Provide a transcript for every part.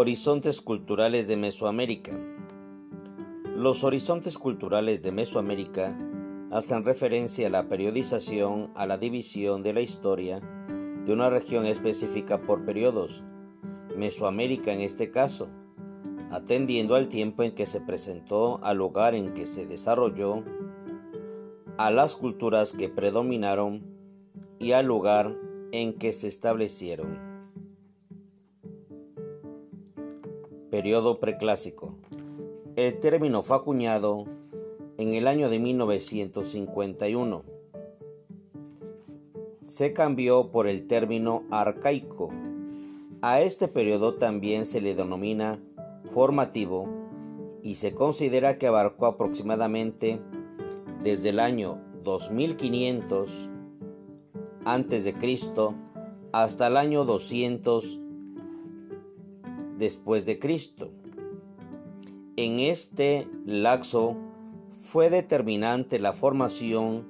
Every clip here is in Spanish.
Horizontes culturales de Mesoamérica. Los horizontes culturales de Mesoamérica hacen referencia a la periodización, a la división de la historia de una región específica por periodos, Mesoamérica en este caso, atendiendo al tiempo en que se presentó, al lugar en que se desarrolló, a las culturas que predominaron y al lugar en que se establecieron. Periodo preclásico. El término fue acuñado en el año de 1951. Se cambió por el término arcaico. A este periodo también se le denomina formativo y se considera que abarcó aproximadamente desde el año 2500 antes de Cristo hasta el año 200 después de Cristo. En este laxo fue determinante la formación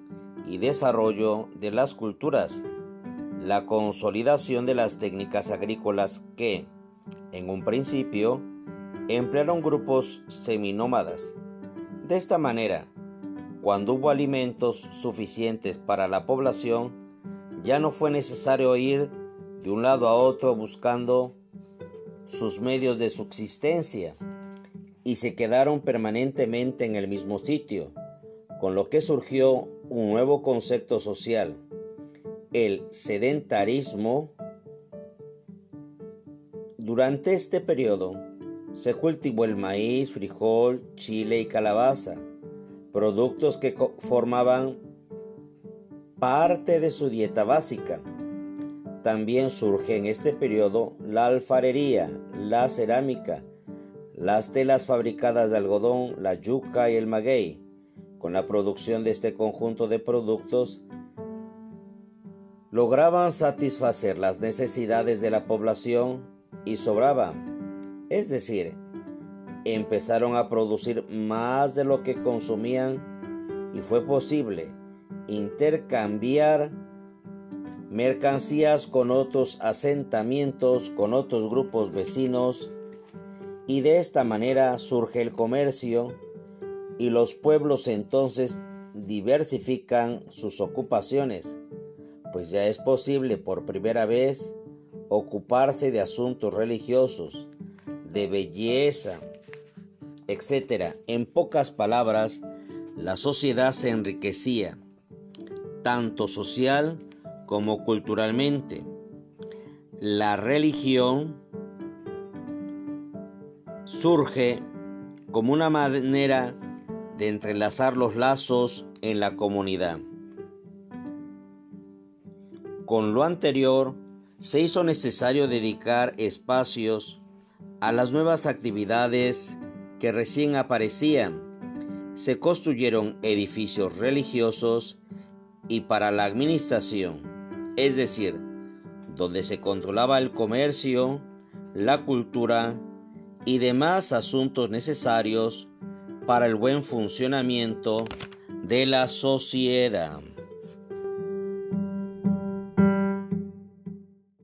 y desarrollo de las culturas, la consolidación de las técnicas agrícolas que, en un principio, emplearon grupos seminómadas. De esta manera, cuando hubo alimentos suficientes para la población, ya no fue necesario ir de un lado a otro buscando sus medios de subsistencia y se quedaron permanentemente en el mismo sitio, con lo que surgió un nuevo concepto social, el sedentarismo. Durante este periodo se cultivó el maíz, frijol, chile y calabaza, productos que formaban parte de su dieta básica. También surge en este periodo la alfarería, la cerámica, las telas fabricadas de algodón, la yuca y el maguey. Con la producción de este conjunto de productos, lograban satisfacer las necesidades de la población y sobraban. Es decir, empezaron a producir más de lo que consumían y fue posible intercambiar mercancías con otros asentamientos, con otros grupos vecinos, y de esta manera surge el comercio y los pueblos entonces diversifican sus ocupaciones, pues ya es posible por primera vez ocuparse de asuntos religiosos, de belleza, etc. En pocas palabras, la sociedad se enriquecía, tanto social como culturalmente. La religión surge como una manera de entrelazar los lazos en la comunidad. Con lo anterior, se hizo necesario dedicar espacios a las nuevas actividades que recién aparecían. Se construyeron edificios religiosos y para la administración es decir, donde se controlaba el comercio, la cultura y demás asuntos necesarios para el buen funcionamiento de la sociedad.